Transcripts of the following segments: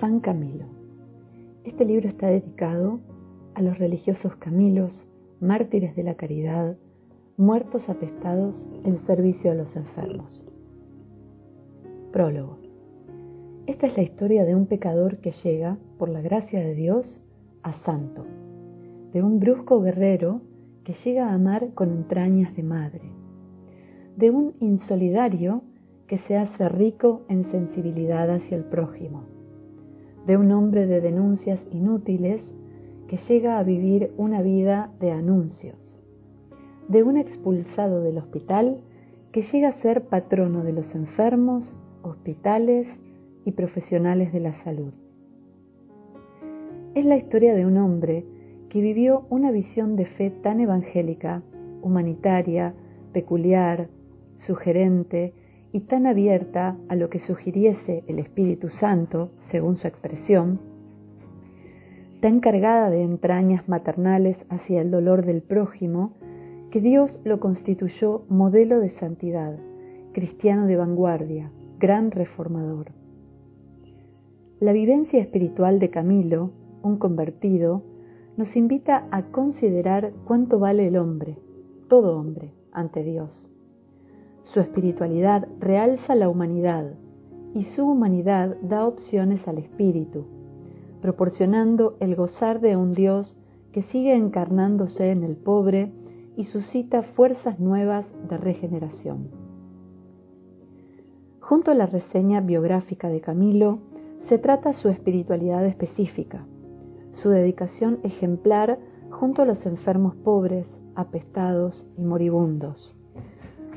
San Camilo. Este libro está dedicado a los religiosos Camilos, mártires de la caridad, muertos apestados en servicio a los enfermos. Prólogo. Esta es la historia de un pecador que llega, por la gracia de Dios, a santo, de un brusco guerrero que llega a amar con entrañas de madre, de un insolidario que se hace rico en sensibilidad hacia el prójimo, de un hombre de denuncias inútiles que llega a vivir una vida de anuncios, de un expulsado del hospital que llega a ser patrono de los enfermos, hospitales y profesionales de la salud. Es la historia de un hombre que vivió una visión de fe tan evangélica, humanitaria, peculiar, sugerente y tan abierta a lo que sugiriese el Espíritu Santo, según su expresión, tan cargada de entrañas maternales hacia el dolor del prójimo, que Dios lo constituyó modelo de santidad, cristiano de vanguardia, gran reformador. La vivencia espiritual de Camilo, un convertido, nos invita a considerar cuánto vale el hombre, todo hombre, ante Dios su espiritualidad realza la humanidad y su humanidad da opciones al espíritu, proporcionando el gozar de un Dios que sigue encarnándose en el pobre y suscita fuerzas nuevas de regeneración. Junto a la reseña biográfica de Camilo, se trata su espiritualidad específica, su dedicación ejemplar junto a los enfermos pobres, apestados y moribundos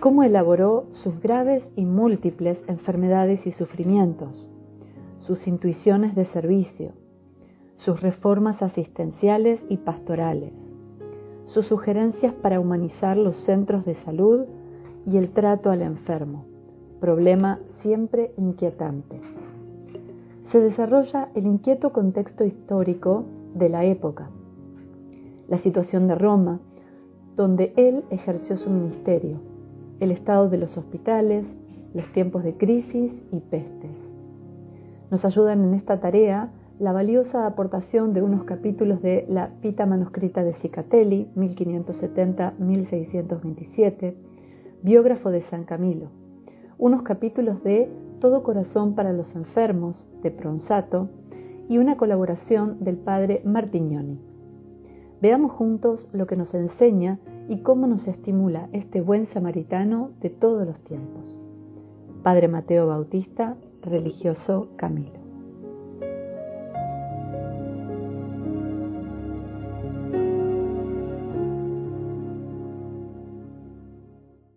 cómo elaboró sus graves y múltiples enfermedades y sufrimientos, sus intuiciones de servicio, sus reformas asistenciales y pastorales, sus sugerencias para humanizar los centros de salud y el trato al enfermo, problema siempre inquietante. Se desarrolla el inquieto contexto histórico de la época, la situación de Roma, donde él ejerció su ministerio el estado de los hospitales, los tiempos de crisis y pestes. Nos ayudan en esta tarea la valiosa aportación de unos capítulos de la Pita manuscrita de Cicatelli, 1570-1627, biógrafo de San Camilo, unos capítulos de Todo corazón para los enfermos, de Pronsato, y una colaboración del padre Martignoni. Veamos juntos lo que nos enseña y cómo nos estimula este buen samaritano de todos los tiempos. Padre Mateo Bautista, religioso Camilo.